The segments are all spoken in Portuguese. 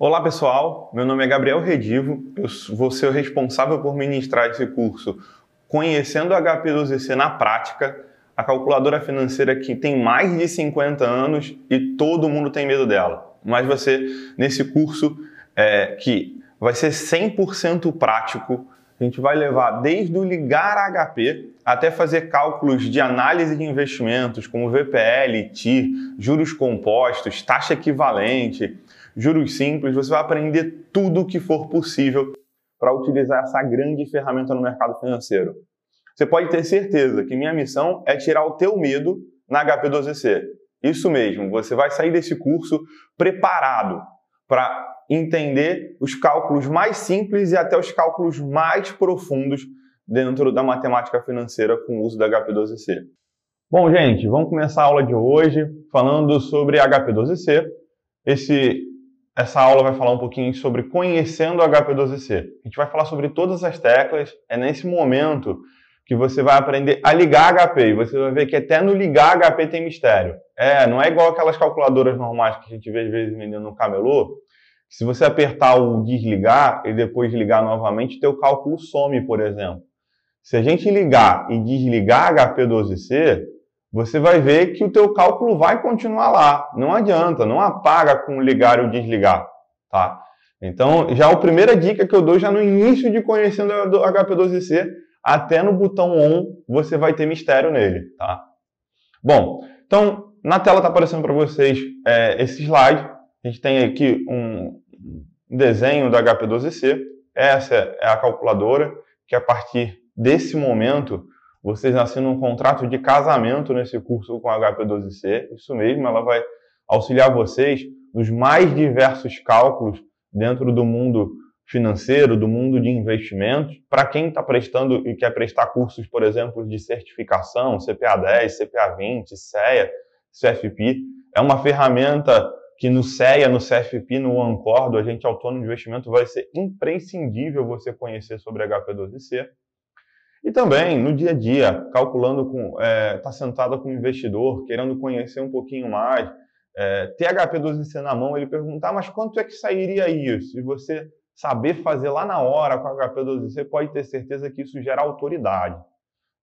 Olá pessoal, meu nome é Gabriel Redivo, eu vou ser o responsável por ministrar esse curso Conhecendo o HP12C na Prática, a calculadora financeira que tem mais de 50 anos e todo mundo tem medo dela. Mas você, nesse curso é, que vai ser 100% prático, a gente vai levar desde o ligar HP até fazer cálculos de análise de investimentos, como VPL, TIR, juros compostos, taxa equivalente, juros simples, você vai aprender tudo o que for possível para utilizar essa grande ferramenta no mercado financeiro. Você pode ter certeza que minha missão é tirar o teu medo na HP12C. Isso mesmo, você vai sair desse curso preparado para entender os cálculos mais simples e até os cálculos mais profundos dentro da matemática financeira com o uso da HP12C. Bom, gente, vamos começar a aula de hoje falando sobre HP12C. Esse essa aula vai falar um pouquinho sobre conhecendo o HP12C. A gente vai falar sobre todas as teclas. É nesse momento que você vai aprender a ligar HP. E você vai ver que até no ligar HP tem mistério. É, não é igual aquelas calculadoras normais que a gente vê às vezes vendendo no camelô. Se você apertar o desligar e depois ligar novamente, teu cálculo some, por exemplo. Se a gente ligar e desligar HP12C, você vai ver que o teu cálculo vai continuar lá. Não adianta, não apaga com ligar ou desligar, tá? Então, já a primeira dica que eu dou já no início de conhecendo o HP12C, até no botão ON você vai ter mistério nele, tá? Bom, então na tela está aparecendo para vocês é, esse slide. A gente tem aqui um desenho do HP12C. Essa é a calculadora que a partir desse momento vocês assinam um contrato de casamento nesse curso com a HP12C. Isso mesmo, ela vai auxiliar vocês nos mais diversos cálculos dentro do mundo financeiro, do mundo de investimentos. Para quem está prestando e quer prestar cursos, por exemplo, de certificação, CPA 10, CPA 20, CEA, CFP, é uma ferramenta que no CEA, no CFP, no Ancor, do agente autônomo de investimento, vai ser imprescindível você conhecer sobre HP12C. E também no dia a dia, calculando com, está é, tá sentado com um investidor, querendo conhecer um pouquinho mais, é, ter HP12C na mão, ele perguntar, mas quanto é que sairia isso? E você saber fazer lá na hora com HP12C, pode ter certeza que isso gera autoridade.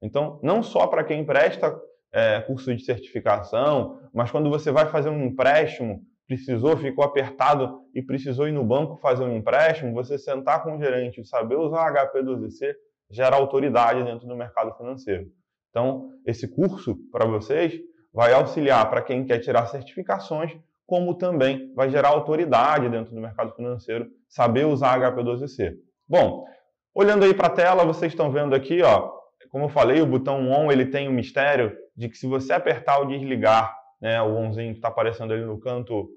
Então, não só para quem presta é, curso de certificação, mas quando você vai fazer um empréstimo, precisou, ficou apertado e precisou ir no banco fazer um empréstimo, você sentar com o gerente e saber usar HP12C gera autoridade dentro do mercado financeiro. Então, esse curso para vocês vai auxiliar para quem quer tirar certificações, como também vai gerar autoridade dentro do mercado financeiro, saber usar HP12C. Bom, olhando aí para a tela, vocês estão vendo aqui, ó, como eu falei, o botão ON ele tem o mistério de que se você apertar o desligar, né, o ONzinho que está aparecendo ali no canto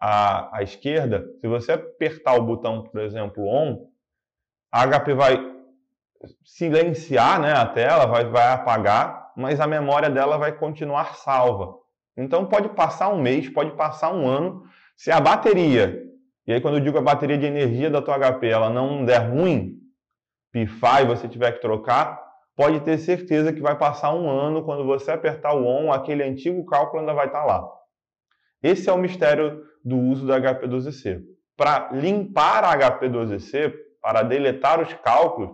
à, à esquerda, se você apertar o botão, por exemplo, ON, a HP vai silenciar né, a tela, vai, vai apagar, mas a memória dela vai continuar salva. Então pode passar um mês, pode passar um ano, se a bateria, e aí quando eu digo a bateria de energia da tua HP, ela não der ruim, pifar e você tiver que trocar, pode ter certeza que vai passar um ano, quando você apertar o ON, aquele antigo cálculo ainda vai estar lá. Esse é o mistério do uso da HP12C. Para limpar a HP12C, para deletar os cálculos,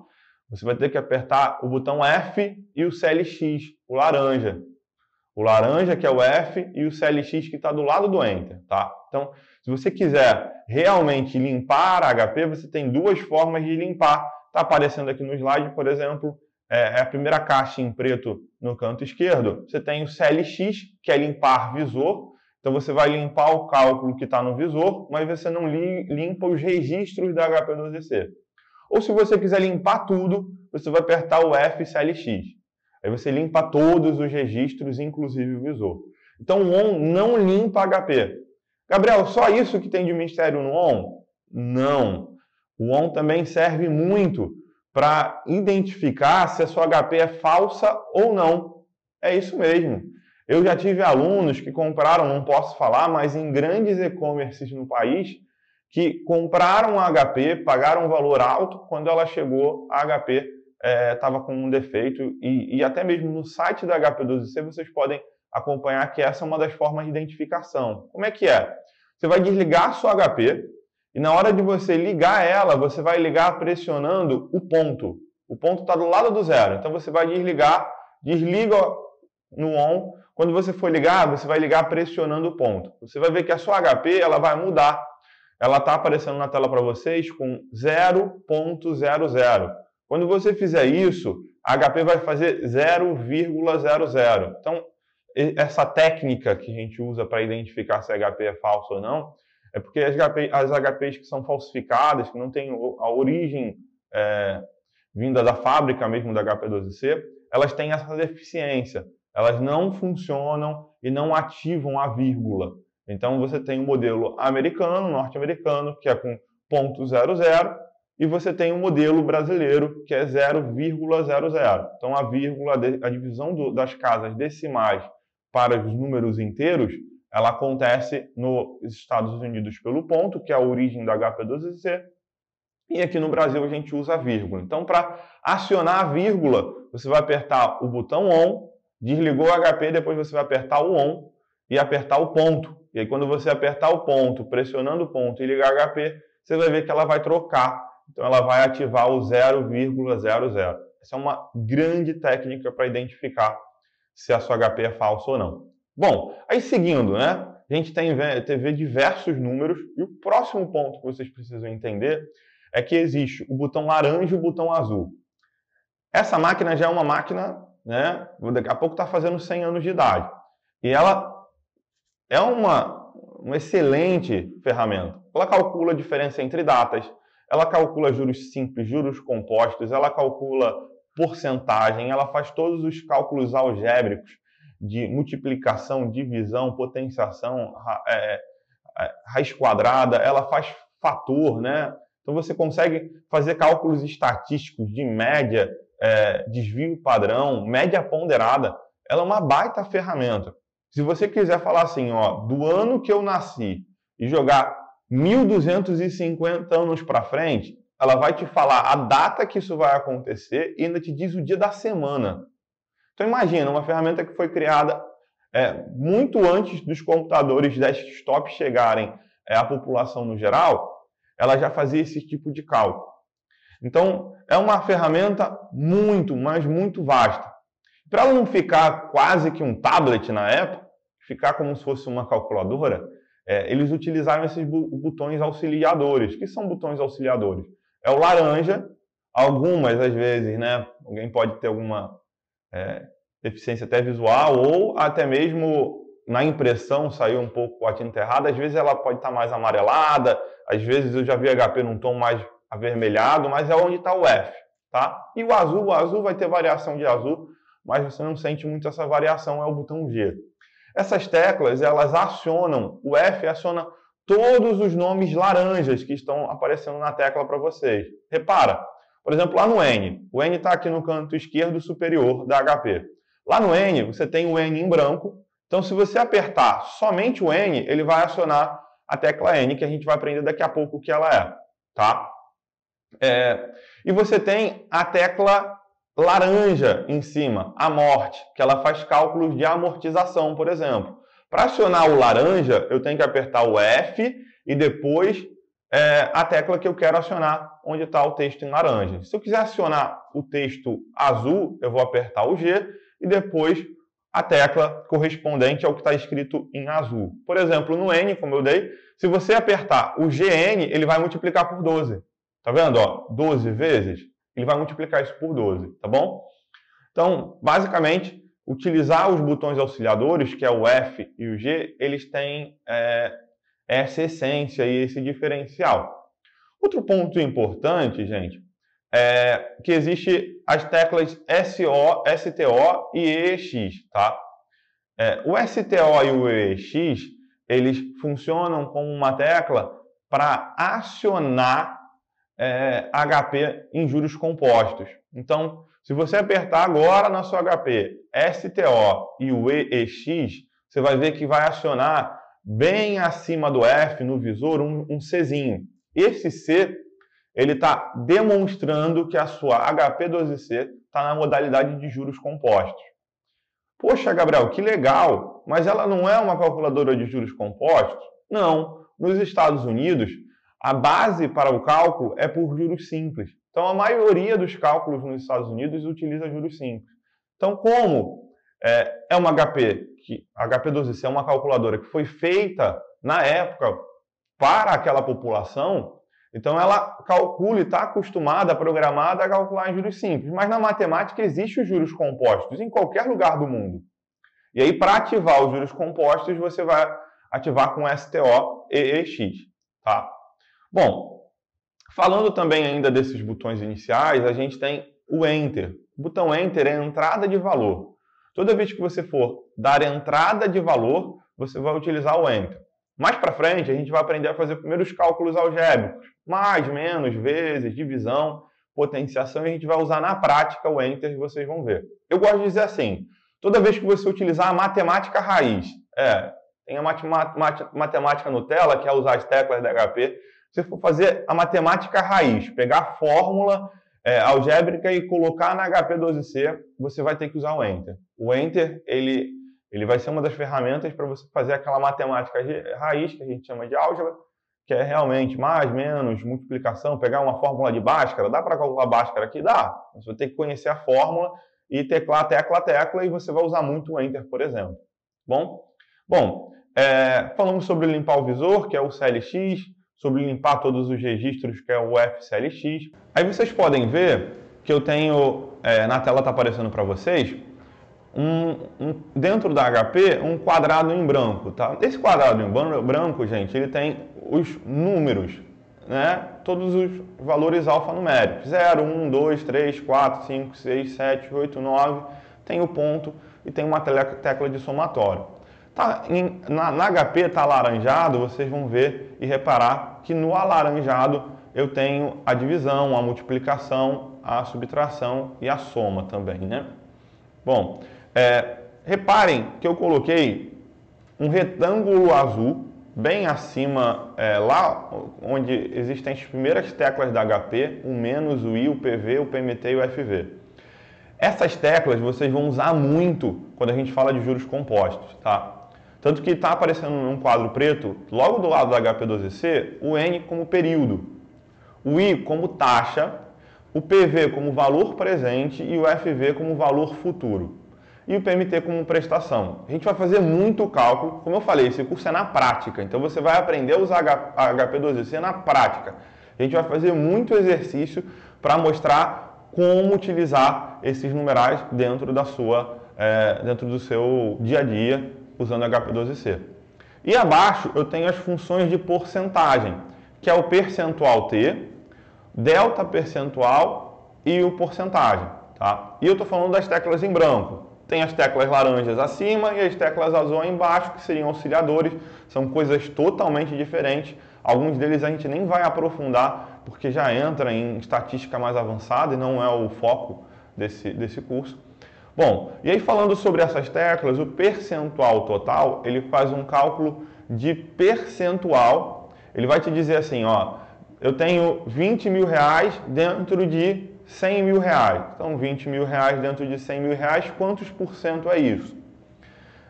você vai ter que apertar o botão F e o CLX, o laranja. O laranja, que é o F, e o CLX, que está do lado do Enter. Tá? Então, se você quiser realmente limpar a HP, você tem duas formas de limpar. Está aparecendo aqui no slide, por exemplo, é, é a primeira caixa em preto no canto esquerdo. Você tem o CLX, que é limpar visor. Então, você vai limpar o cálculo que está no visor, mas você não limpa os registros da HP12C. Ou se você quiser limpar tudo, você vai apertar o FCLX. Aí você limpa todos os registros, inclusive o visor. Então o ON não limpa HP. Gabriel, só isso que tem de mistério no ON? Não. O ON também serve muito para identificar se a sua HP é falsa ou não. É isso mesmo. Eu já tive alunos que compraram, não posso falar, mas em grandes e-commerces no país, que compraram a HP, pagaram um valor alto, quando ela chegou, a HP estava é, com um defeito. E, e, até mesmo no site da HP12C vocês podem acompanhar que essa é uma das formas de identificação. Como é que é? Você vai desligar a sua HP E na hora de você ligar ela, você vai ligar pressionando o ponto. O ponto está do lado do zero. Então você vai desligar, desliga no on. Quando você for ligar, você vai ligar pressionando o ponto. Você vai ver que a sua HP ela vai mudar. Ela está aparecendo na tela para vocês com 0.00. Quando você fizer isso, a HP vai fazer 0,00. Então, essa técnica que a gente usa para identificar se a HP é falso ou não, é porque as, HP, as HPs que são falsificadas, que não têm a origem é, vinda da fábrica mesmo da HP12C, elas têm essa deficiência. Elas não funcionam e não ativam a vírgula. Então você tem o um modelo americano, norte-americano, que é com ponto .00, e você tem o um modelo brasileiro, que é 0,00. Então a vírgula, a divisão do, das casas decimais para os números inteiros, ela acontece nos Estados Unidos pelo ponto, que é a origem da HP12C, e aqui no Brasil a gente usa a vírgula. Então, para acionar a vírgula, você vai apertar o botão ON, desligou o HP, depois você vai apertar o ON e apertar o ponto. E aí, quando você apertar o ponto, pressionando o ponto e ligar HP, você vai ver que ela vai trocar. Então, ela vai ativar o 0,00. Essa é uma grande técnica para identificar se a sua HP é falsa ou não. Bom, aí seguindo, né? A gente tem TV diversos números e o próximo ponto que vocês precisam entender é que existe o botão laranja e o botão azul. Essa máquina já é uma máquina, né? Daqui a pouco está fazendo 100 anos de idade. E ela é uma, uma excelente ferramenta. Ela calcula a diferença entre datas, ela calcula juros simples, juros compostos, ela calcula porcentagem, ela faz todos os cálculos algébricos de multiplicação, divisão, potenciação, é, é, raiz quadrada, ela faz fator, né? Então você consegue fazer cálculos estatísticos de média, é, desvio padrão, média ponderada. Ela é uma baita ferramenta. Se você quiser falar assim, ó, do ano que eu nasci e jogar 1250 anos para frente, ela vai te falar a data que isso vai acontecer e ainda te diz o dia da semana. Então imagina, uma ferramenta que foi criada é, muito antes dos computadores desktop chegarem é, à população no geral, ela já fazia esse tipo de cálculo. Então, é uma ferramenta muito, mas muito vasta. Para ela não ficar quase que um tablet na época, ficar como se fosse uma calculadora, é, eles utilizaram esses botões auxiliadores. que são botões auxiliadores? É o laranja, algumas às vezes, né? Alguém pode ter alguma é, deficiência até visual ou até mesmo na impressão saiu um pouco a tinta errada. Às vezes ela pode estar mais amarelada, às vezes eu já vi HP num tom mais avermelhado, mas é onde está o F, tá? E o azul, o azul vai ter variação de azul, mas você não sente muito essa variação, é o botão G. Essas teclas, elas acionam, o F aciona todos os nomes laranjas que estão aparecendo na tecla para vocês. Repara, por exemplo, lá no N, o N está aqui no canto esquerdo superior da HP. Lá no N, você tem o N em branco, então se você apertar somente o N, ele vai acionar a tecla N, que a gente vai aprender daqui a pouco o que ela é, tá? É, e você tem a tecla laranja em cima, a morte, que ela faz cálculos de amortização, por exemplo. Para acionar o laranja, eu tenho que apertar o F e depois é, a tecla que eu quero acionar, onde está o texto em laranja. Se eu quiser acionar o texto azul, eu vou apertar o G e depois a tecla correspondente ao que está escrito em azul. Por exemplo, no N, como eu dei, se você apertar o GN, ele vai multiplicar por 12. Tá vendo? Ó, 12 vezes, ele vai multiplicar isso por 12, tá bom? Então, basicamente, utilizar os botões auxiliadores, que é o F e o G, eles têm é, essa essência e esse diferencial. Outro ponto importante, gente, é, que existe as teclas SO, STO e EX, tá? É, o STO e o EX, eles funcionam como uma tecla para acionar é, HP em juros compostos. Então, se você apertar agora na sua HP STO e o EX, você vai ver que vai acionar bem acima do F no visor um, um Czinho. Esse C ele está demonstrando que a sua HP12C está na modalidade de juros compostos. Poxa, Gabriel, que legal, mas ela não é uma calculadora de juros compostos? Não. Nos Estados Unidos, a base para o cálculo é por juros simples. Então, a maioria dos cálculos nos Estados Unidos utiliza juros simples. Então, como é, é uma HP, que HP12C é uma calculadora que foi feita na época para aquela população, então ela calcula e está acostumada, programada a calcular em juros simples. Mas na matemática existe os juros compostos em qualquer lugar do mundo. E aí, para ativar os juros compostos, você vai ativar com STO EEX. Tá? Bom, falando também ainda desses botões iniciais, a gente tem o Enter. O botão Enter é entrada de valor. Toda vez que você for dar entrada de valor, você vai utilizar o Enter. Mais para frente, a gente vai aprender a fazer primeiros cálculos algébricos, mais, menos, vezes, divisão, potenciação, e a gente vai usar na prática o Enter e vocês vão ver. Eu gosto de dizer assim, toda vez que você utilizar a matemática raiz, é, tem a matemática Nutella, que é usar as teclas da HP, se for fazer a matemática raiz, pegar a fórmula é, algébrica e colocar na HP12C, você vai ter que usar o Enter. O Enter, ele, ele vai ser uma das ferramentas para você fazer aquela matemática raiz, que a gente chama de álgebra, que é realmente mais, menos, multiplicação, pegar uma fórmula de Bhaskara, dá para calcular Bhaskara aqui? Dá. Você vai ter que conhecer a fórmula e teclar tecla, tecla, e você vai usar muito o Enter, por exemplo. Bom? Bom, é, falamos sobre limpar o visor, que é o CLX, sobre limpar todos os registros, que é o FCLX. Aí vocês podem ver que eu tenho, é, na tela está aparecendo para vocês, um, um, dentro da HP, um quadrado em branco. Tá? Esse quadrado em branco, gente, ele tem os números, né? todos os valores alfanuméricos. 0, 1, 2, 3, 4, 5, 6, 7, 8, 9, tem o ponto e tem uma tecla de somatório. Tá, em, na, na HP está alaranjado, vocês vão ver e reparar que no alaranjado eu tenho a divisão, a multiplicação, a subtração e a soma também, né? Bom, é, reparem que eu coloquei um retângulo azul bem acima, é, lá onde existem as primeiras teclas da HP, o menos, o I, o PV, o PMT e o FV. Essas teclas vocês vão usar muito quando a gente fala de juros compostos, tá? Tanto que está aparecendo num quadro preto, logo do lado do HP12C, o N como período, o I como taxa, o PV como valor presente e o FV como valor futuro. E o PMT como prestação. A gente vai fazer muito cálculo, como eu falei, esse curso é na prática, então você vai aprender a usar a HP12C na prática. A gente vai fazer muito exercício para mostrar como utilizar esses numerais dentro da sua, é, dentro do seu dia a dia usando HP12C. E abaixo eu tenho as funções de porcentagem, que é o percentual T, delta percentual e o porcentagem. Tá? E eu estou falando das teclas em branco. Tem as teclas laranjas acima e as teclas azul embaixo, que seriam auxiliadores. São coisas totalmente diferentes. Alguns deles a gente nem vai aprofundar, porque já entra em estatística mais avançada e não é o foco desse, desse curso. Bom, e aí falando sobre essas teclas, o percentual total, ele faz um cálculo de percentual. Ele vai te dizer assim, ó, eu tenho 20 mil reais dentro de 100 mil reais. Então, 20 mil reais dentro de 100 mil reais, quantos por cento é isso?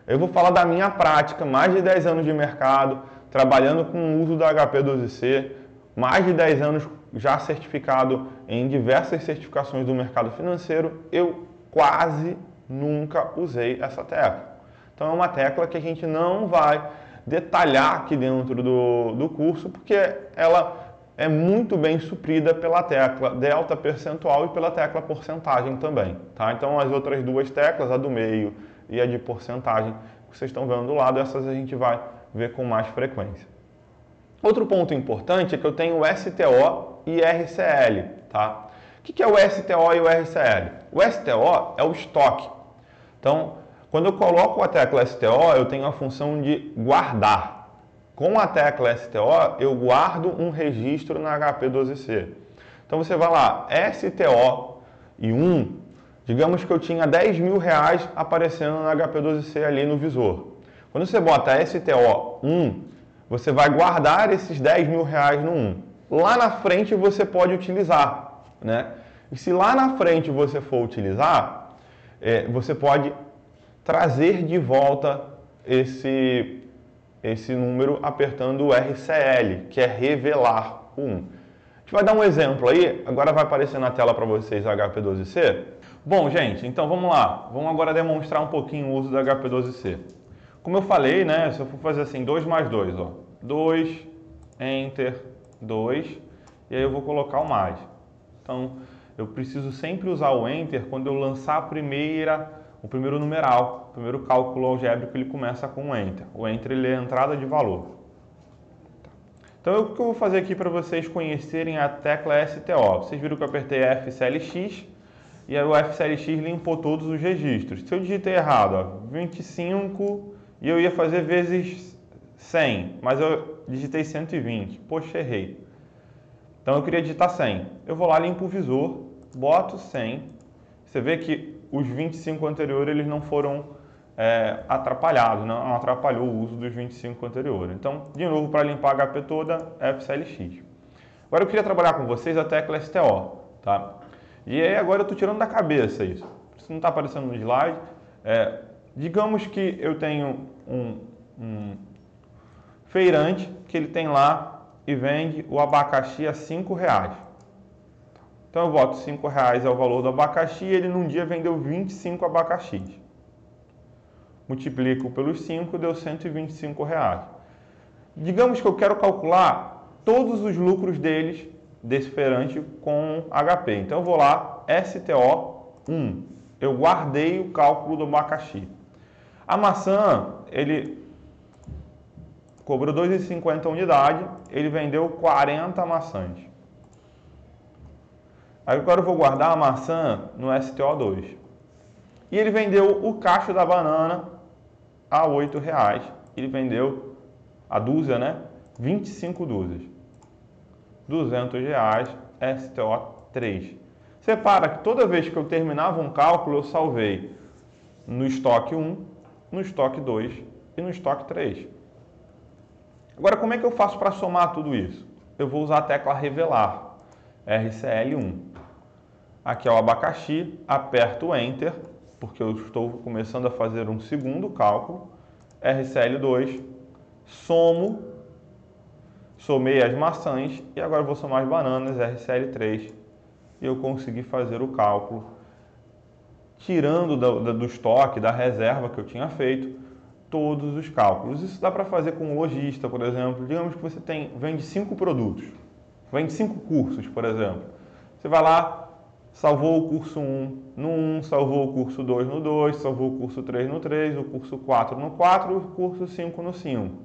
Eu vou falar da minha prática, mais de 10 anos de mercado, trabalhando com o uso da HP12C, mais de 10 anos já certificado em diversas certificações do mercado financeiro, eu quase nunca usei essa tecla. Então é uma tecla que a gente não vai detalhar aqui dentro do, do curso, porque ela é muito bem suprida pela tecla delta percentual e pela tecla porcentagem também. Tá? Então as outras duas teclas, a do meio e a de porcentagem, que vocês estão vendo do lado, essas a gente vai ver com mais frequência. Outro ponto importante é que eu tenho STO e RCL. Tá? O que é o STO e o RCL? O STO é o estoque. Então, quando eu coloco a tecla STO, eu tenho a função de guardar. Com a tecla STO, eu guardo um registro na HP12C. Então você vai lá, STO e 1, digamos que eu tinha 10 mil reais aparecendo na HP12C ali no visor. Quando você bota STO 1, você vai guardar esses 10 mil reais no 1. Lá na frente você pode utilizar né? E se lá na frente você for utilizar, é, você pode trazer de volta esse, esse número apertando o RCL, que é revelar. o 1. A gente vai dar um exemplo aí, agora vai aparecer na tela para vocês o HP12C. Bom, gente, então vamos lá. Vamos agora demonstrar um pouquinho o uso do HP12C. Como eu falei, né, se eu for fazer assim, 2 mais 2, ó, 2, Enter, 2, e aí eu vou colocar o mais. Então, eu preciso sempre usar o Enter quando eu lançar a primeira, o primeiro numeral, o primeiro cálculo algébrico, ele começa com o Enter. O Enter ele é a entrada de valor. Então, o que eu vou fazer aqui para vocês conhecerem a tecla STO? Vocês viram que eu apertei FCLX e aí o FCLX limpou todos os registros. Se eu digitei errado, ó, 25 e eu ia fazer vezes 100, mas eu digitei 120. Poxa, errei. Então eu queria digitar 100. Eu vou lá, limpo o visor, boto 100. Você vê que os 25 anteriores eles não foram é, atrapalhados, não atrapalhou o uso dos 25 anteriores. Então, de novo, para limpar a HP toda, FCLX. Agora eu queria trabalhar com vocês a tecla STO. Tá? E aí agora eu estou tirando da cabeça isso. Isso não está aparecendo no slide. É, digamos que eu tenho um, um feirante que ele tem lá e vende o abacaxi a cinco reais. Então eu boto cinco reais é o valor do abacaxi e ele num dia vendeu 25 abacaxis. Multiplico pelos 5, deu 125 reais. Digamos que eu quero calcular todos os lucros deles desse feirante com HP. Então eu vou lá, STO1. Eu guardei o cálculo do abacaxi. A maçã, ele cobrou 2,50 unidade, ele vendeu 40 maçãs. Agora eu vou guardar a maçã no STO2. E ele vendeu o cacho da banana a R$ reais. Ele vendeu a dúzia, né? 25 dúzias. 200 reais, STO3. Separa que toda vez que eu terminava um cálculo, eu salvei no estoque 1, no estoque 2 e no estoque 3. Agora, como é que eu faço para somar tudo isso? Eu vou usar a tecla revelar, RCL1. Aqui é o abacaxi, aperto Enter, porque eu estou começando a fazer um segundo cálculo, RCL2, somo, somei as maçãs e agora vou somar as bananas, RCL3, e eu consegui fazer o cálculo, tirando do, do estoque, da reserva que eu tinha feito, todos os cálculos. Isso dá para fazer com um lojista, por exemplo. Digamos que você tem, vende cinco produtos, vende cinco cursos, por exemplo. Você vai lá, salvou o curso 1 no 1, salvou o curso 2 no 2, salvou o curso 3 no 3, o curso 4 no 4 e o curso 5 no 5.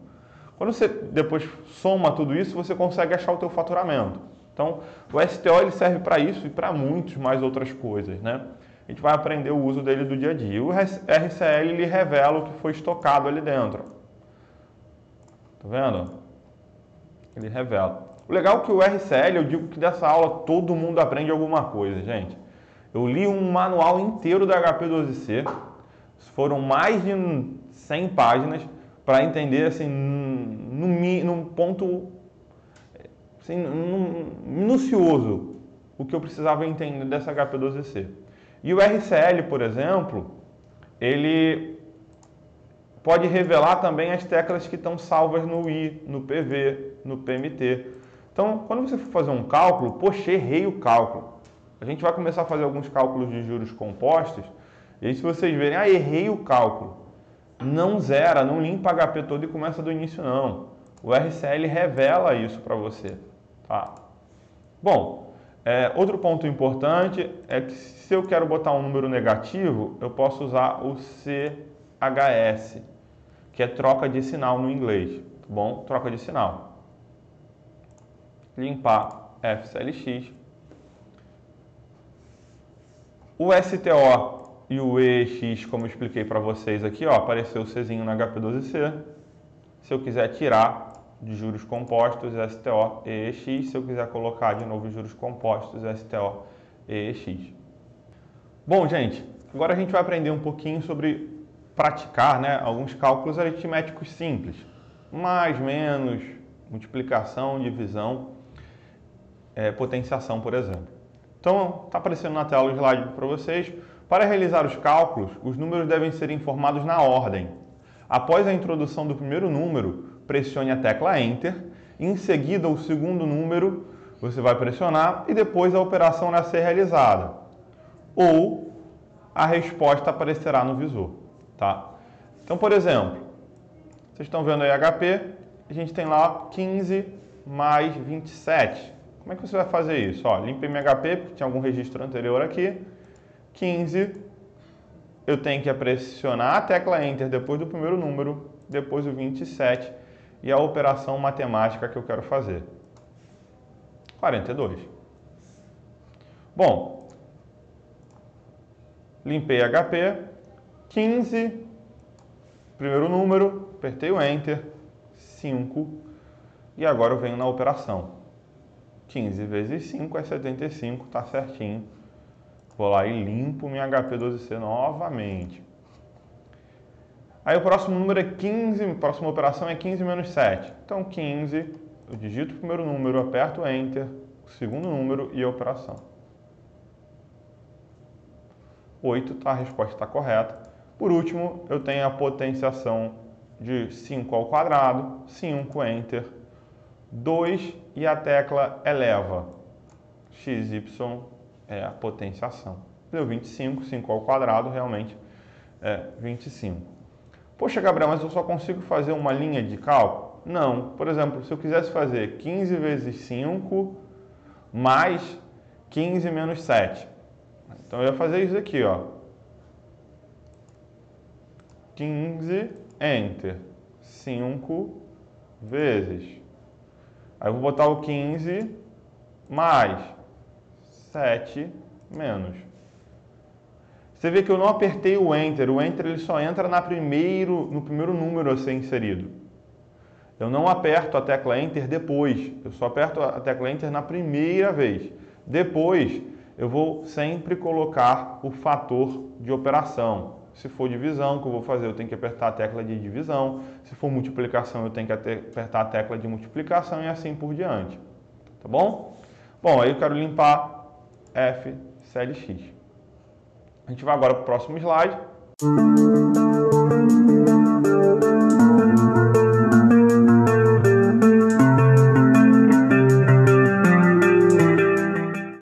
Quando você depois soma tudo isso, você consegue achar o teu faturamento. Então, o STO ele serve para isso e para muitas mais outras coisas, né? A gente vai aprender o uso dele do dia a dia. O RCL ele revela o que foi estocado ali dentro. Tá vendo? Ele revela. O legal é que o RCL, eu digo que dessa aula todo mundo aprende alguma coisa, gente. Eu li um manual inteiro da HP12C, foram mais de 100 páginas para entender assim, num, num ponto assim, num, minucioso o que eu precisava entender dessa HP12C. E o RCL, por exemplo, ele pode revelar também as teclas que estão salvas no I, no PV, no PMT. Então, quando você for fazer um cálculo, poxa, errei o cálculo. A gente vai começar a fazer alguns cálculos de juros compostos, e aí se vocês verem, ah, errei o cálculo. Não zera, não limpa HP todo e começa do início não. O RCL revela isso para você. Tá? Bom, é, outro ponto importante é que se eu quero botar um número negativo, eu posso usar o CHS, que é troca de sinal no inglês, tá bom? Troca de sinal. Limpar FCLX. O STO e o EX, como eu expliquei para vocês aqui, ó, apareceu o Czinho na HP12C. Se eu quiser tirar, de juros compostos STO EX. Se eu quiser colocar de novo juros compostos STO EX. Bom, gente, agora a gente vai aprender um pouquinho sobre praticar né, alguns cálculos aritméticos simples. Mais, menos, multiplicação, divisão, é, potenciação, por exemplo. Então, está aparecendo na tela o slide para vocês. Para realizar os cálculos, os números devem ser informados na ordem. Após a introdução do primeiro número, pressione a tecla Enter Em seguida, o segundo número você vai pressionar e depois a operação vai ser realizada. Ou a resposta aparecerá no visor, tá? Então, por exemplo, vocês estão vendo aí HP, a gente tem lá 15 mais 27. Como é que você vai fazer isso? Ó, limpei meu HP, porque tinha algum registro anterior aqui. 15, eu tenho que pressionar a tecla Enter depois do primeiro número, depois o 27 e a operação matemática que eu quero fazer. 42. Bom, limpei HP, 15, primeiro número, apertei o Enter, 5, e agora eu venho na operação. 15 vezes 5 é 75, está certinho. Vou lá e limpo minha HP12C novamente. Aí o próximo número é 15, a próxima operação é 15 menos 7. Então 15, eu digito o primeiro número, aperto Enter, o segundo número e a operação. 8, tá, a resposta está correta. Por último, eu tenho a potenciação de 5 ao quadrado, 5, Enter, 2 e a tecla eleva. XY é a potenciação. Deu 25, 5 ao quadrado realmente é 25. Poxa, Gabriel, mas eu só consigo fazer uma linha de cálculo? Não. Por exemplo, se eu quisesse fazer 15 vezes 5 mais 15 menos 7. Então eu ia fazer isso aqui, ó. 15, enter. 5 vezes. Aí eu vou botar o 15 mais 7 menos. Você vê que eu não apertei o Enter. O Enter ele só entra na primeiro, no primeiro número a ser inserido. Eu não aperto a tecla Enter depois. Eu só aperto a tecla Enter na primeira vez. Depois, eu vou sempre colocar o fator de operação. Se for divisão, o que eu vou fazer? Eu tenho que apertar a tecla de divisão. Se for multiplicação, eu tenho que apertar a tecla de multiplicação e assim por diante. Tá bom? Bom, aí eu quero limpar F, CLX. A gente vai agora para o próximo slide.